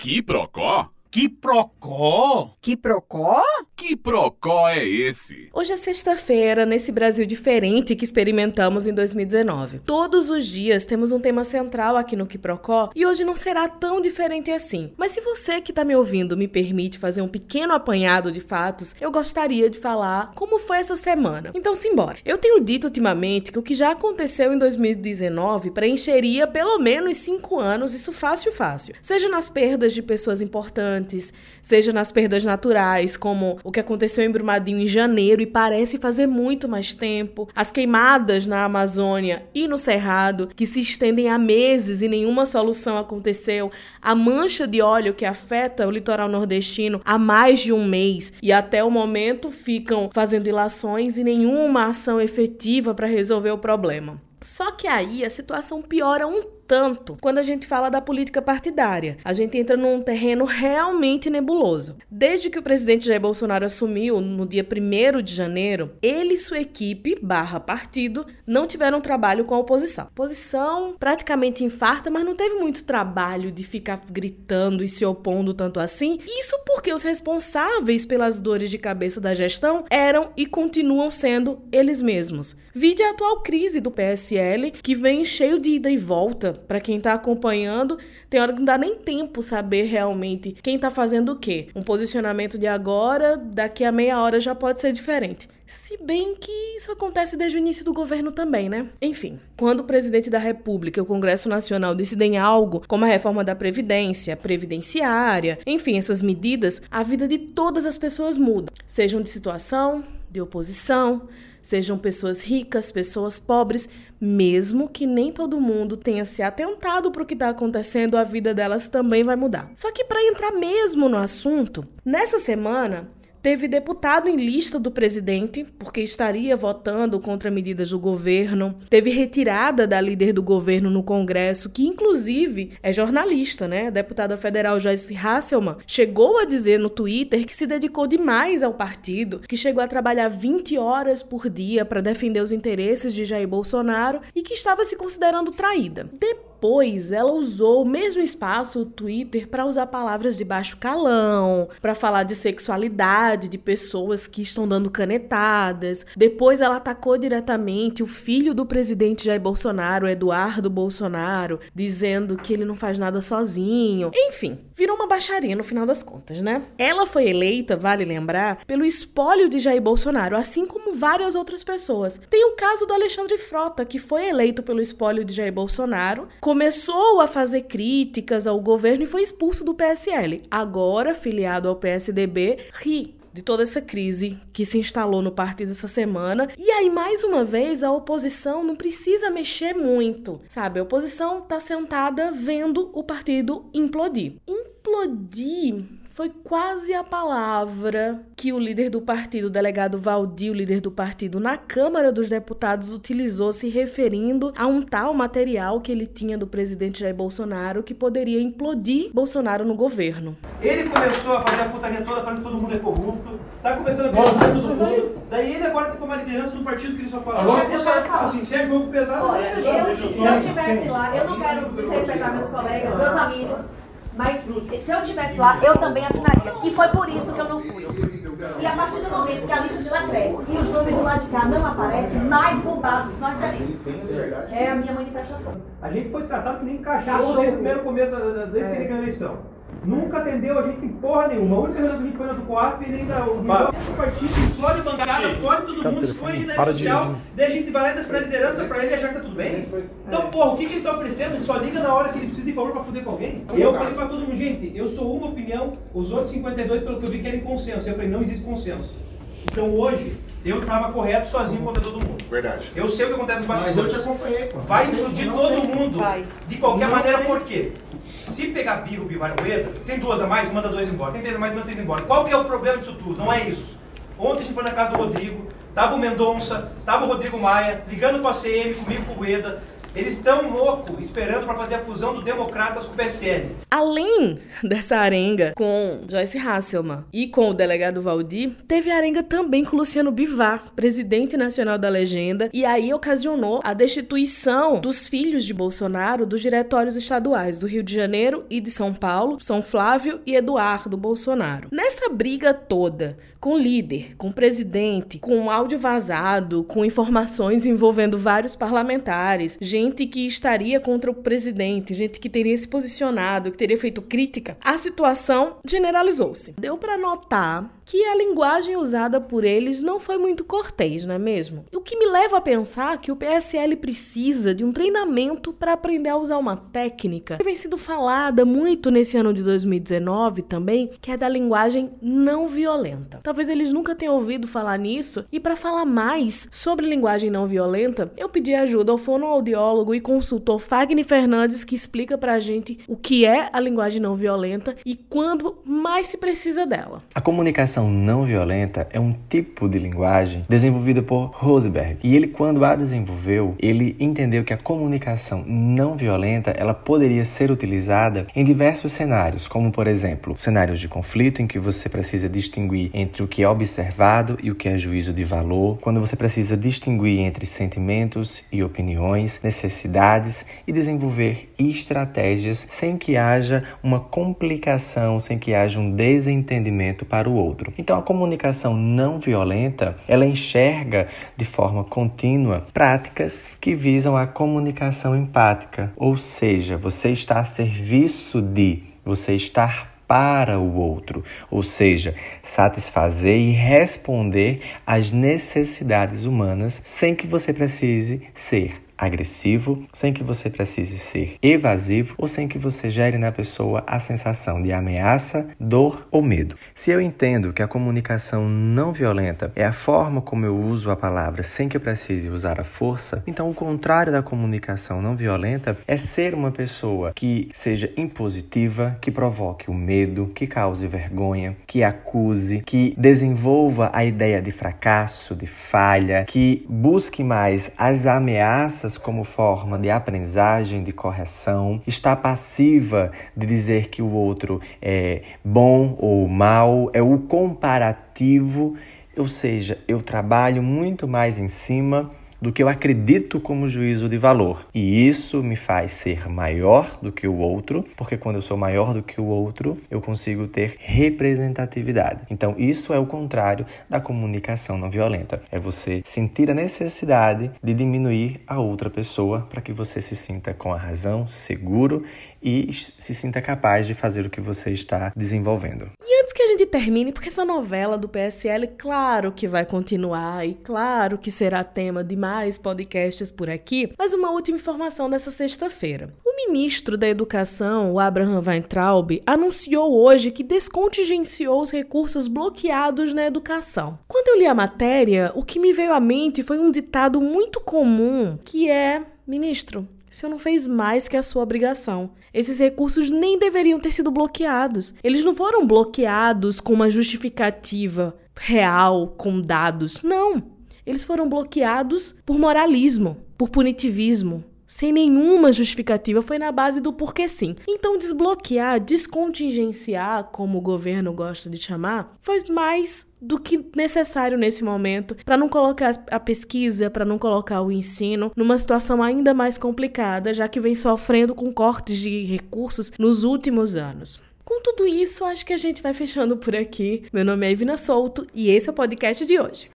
Que procó? Que procó? Que procó? Que procó é esse? Hoje é sexta-feira, nesse Brasil diferente que experimentamos em 2019. Todos os dias temos um tema central aqui no Que Procó e hoje não será tão diferente assim. Mas se você que está me ouvindo me permite fazer um pequeno apanhado de fatos, eu gostaria de falar como foi essa semana. Então, simbora. Eu tenho dito ultimamente que o que já aconteceu em 2019 preencheria pelo menos cinco anos, isso fácil, fácil. Seja nas perdas de pessoas importantes seja nas perdas naturais, como o que aconteceu em Brumadinho em janeiro e parece fazer muito mais tempo, as queimadas na Amazônia e no Cerrado, que se estendem há meses e nenhuma solução aconteceu, a mancha de óleo que afeta o litoral nordestino há mais de um mês e até o momento ficam fazendo ilações e nenhuma ação efetiva para resolver o problema. Só que aí a situação piora um tanto quando a gente fala da política partidária. A gente entra num terreno realmente nebuloso. Desde que o presidente Jair Bolsonaro assumiu no dia 1 de janeiro, ele e sua equipe, barra partido, não tiveram trabalho com a oposição. A oposição praticamente infarta, mas não teve muito trabalho de ficar gritando e se opondo tanto assim. Isso porque os responsáveis pelas dores de cabeça da gestão eram e continuam sendo eles mesmos. Vide a atual crise do PSL, que vem cheio de ida e volta para quem está acompanhando, tem hora que não dá nem tempo saber realmente quem está fazendo o quê. Um posicionamento de agora, daqui a meia hora já pode ser diferente. Se bem que isso acontece desde o início do governo também, né? Enfim, quando o presidente da República e o Congresso Nacional decidem algo, como a reforma da Previdência, previdenciária, enfim, essas medidas, a vida de todas as pessoas muda. Sejam de situação, de oposição, sejam pessoas ricas, pessoas pobres, mesmo que nem todo mundo tenha se atentado para o que está acontecendo, a vida delas também vai mudar. Só que para entrar mesmo no assunto, nessa semana Teve deputado em lista do presidente, porque estaria votando contra medidas do governo. Teve retirada da líder do governo no Congresso, que inclusive é jornalista, né? A deputada federal Joyce Hasselman chegou a dizer no Twitter que se dedicou demais ao partido, que chegou a trabalhar 20 horas por dia para defender os interesses de Jair Bolsonaro e que estava se considerando traída. Depois depois ela usou o mesmo espaço, o Twitter, para usar palavras de baixo calão, para falar de sexualidade de pessoas que estão dando canetadas. Depois ela atacou diretamente o filho do presidente Jair Bolsonaro, Eduardo Bolsonaro, dizendo que ele não faz nada sozinho. Enfim, virou uma baixaria no final das contas, né? Ela foi eleita, vale lembrar, pelo espólio de Jair Bolsonaro, assim como várias outras pessoas. Tem o caso do Alexandre Frota, que foi eleito pelo espólio de Jair Bolsonaro, começou a fazer críticas ao governo e foi expulso do PSL. Agora, filiado ao PSDB, ri de toda essa crise que se instalou no partido essa semana. E aí, mais uma vez, a oposição não precisa mexer muito, sabe? A oposição tá sentada vendo o partido implodir. Implodir foi quase a palavra que o líder do partido, o delegado Valdir, o líder do partido, na Câmara dos Deputados, utilizou se referindo a um tal material que ele tinha do presidente Jair Bolsonaro que poderia implodir Bolsonaro no governo. Ele começou a fazer a putaria toda falando que todo mundo é corrupto, tá começando a ganhar todo mundo. Daí ele agora tem que tomar liderança do partido que ele só fala. Agora, você assim, se é jogo pesado, Olha, eu, se eu estivesse lá, eu não quero desrespeitar meus colegas, meus amigos. Mas se eu estivesse lá, eu também assinaria. E foi por isso que eu não fui. E a partir do momento que a lista de lá cresce e os nomes do lado de cá não aparecem, mais culpados nós seremos. É a minha manifestação. A gente foi tratado que nem cachorro desde o primeiro começo, desde que ele ganhou a eleição. Nunca atendeu a gente em porra nenhuma. A única reunião que a gente foi na do COAF e ainda o partido explode bancada, fora todo mundo, expõe a rede social, daí a gente vai lá e dá a liderança pra ele achar que tá tudo bem. Então, porra, o que, que ele tá oferecendo? Ele só liga na hora que ele precisa de favor pra fuder com alguém. Eu falei pra todo mundo, gente, eu sou uma opinião, os outros 52, pelo que eu vi, querem consenso. Eu falei, não existe consenso. Então hoje, eu tava correto sozinho contra todo mundo. Verdade. Eu sei o que acontece no Mas eu bastidores. te acompanhei, pô. Vai implodir todo mundo. Vai. De qualquer Não maneira, tem. por quê? Se pegar birro, Bivar Rueda, tem duas a mais, manda dois embora. Tem três a mais, manda três embora. Qual que é o problema disso tudo? Não é isso. Ontem a gente foi na casa do Rodrigo, tava o Mendonça, tava o Rodrigo Maia, ligando com a CM, comigo com o Rueda, Eles estão loucos esperando para fazer a fusão do Democratas com o PSL. Além dessa arenga com Joyce Hasselman e com o delegado Valdir, teve arenga também com Luciano Bivar, presidente nacional da legenda, e aí ocasionou a destituição dos filhos de Bolsonaro dos diretórios estaduais do Rio de Janeiro e de São Paulo, São Flávio e Eduardo Bolsonaro. Nessa briga toda, com líder, com presidente, com áudio vazado, com informações envolvendo vários parlamentares, gente que estaria contra o presidente, gente que teria se posicionado, que teria feito crítica, a situação generalizou-se. Deu para notar que a linguagem usada por eles não foi muito cortês, não é mesmo? O que me leva a pensar que o PSL precisa de um treinamento para aprender a usar uma técnica que vem sido falada muito nesse ano de 2019 também, que é da linguagem não violenta. Talvez eles nunca tenham ouvido falar nisso, e para falar mais sobre linguagem não violenta, eu pedi ajuda ao fonoaudiólogo e consultor Fagner Fernandes, que explica pra gente o que é a linguagem não violenta e quando mais se precisa dela. A comunicação comunicação não violenta é um tipo de linguagem desenvolvida por Rosenberg. E ele, quando a desenvolveu, ele entendeu que a comunicação não violenta ela poderia ser utilizada em diversos cenários, como por exemplo, cenários de conflito em que você precisa distinguir entre o que é observado e o que é juízo de valor, quando você precisa distinguir entre sentimentos e opiniões, necessidades e desenvolver estratégias sem que haja uma complicação, sem que haja um desentendimento para o outro. Então a comunicação não violenta, ela enxerga de forma contínua práticas que visam a comunicação empática, ou seja, você está a serviço de, você estar para o outro, ou seja, satisfazer e responder às necessidades humanas sem que você precise ser agressivo, sem que você precise ser evasivo ou sem que você gere na pessoa a sensação de ameaça, dor ou medo. Se eu entendo que a comunicação não violenta é a forma como eu uso a palavra sem que eu precise usar a força, então o contrário da comunicação não violenta é ser uma pessoa que seja impositiva, que provoque o medo, que cause vergonha, que acuse, que desenvolva a ideia de fracasso, de falha, que busque mais as ameaças como forma de aprendizagem, de correção, está passiva de dizer que o outro é bom ou mal, é o comparativo, ou seja, eu trabalho muito mais em cima do que eu acredito como juízo de valor. E isso me faz ser maior do que o outro, porque quando eu sou maior do que o outro, eu consigo ter representatividade. Então, isso é o contrário da comunicação não violenta. É você sentir a necessidade de diminuir a outra pessoa para que você se sinta com a razão, seguro e se sinta capaz de fazer o que você está desenvolvendo. Termine, porque essa novela do PSL, claro que vai continuar e claro que será tema de mais podcasts por aqui, mas uma última informação dessa sexta-feira. O ministro da Educação, o Abraham Weintraub, anunciou hoje que descontingenciou os recursos bloqueados na educação. Quando eu li a matéria, o que me veio à mente foi um ditado muito comum, que é: ministro, o senhor não fez mais que a sua obrigação. Esses recursos nem deveriam ter sido bloqueados. Eles não foram bloqueados com uma justificativa real, com dados. Não. Eles foram bloqueados por moralismo, por punitivismo, sem nenhuma justificativa, foi na base do porquê sim. Então, desbloquear, descontingenciar, como o governo gosta de chamar, foi mais do que necessário nesse momento para não colocar a pesquisa, para não colocar o ensino numa situação ainda mais complicada, já que vem sofrendo com cortes de recursos nos últimos anos. Com tudo isso, acho que a gente vai fechando por aqui. Meu nome é Ivina Souto e esse é o podcast de hoje.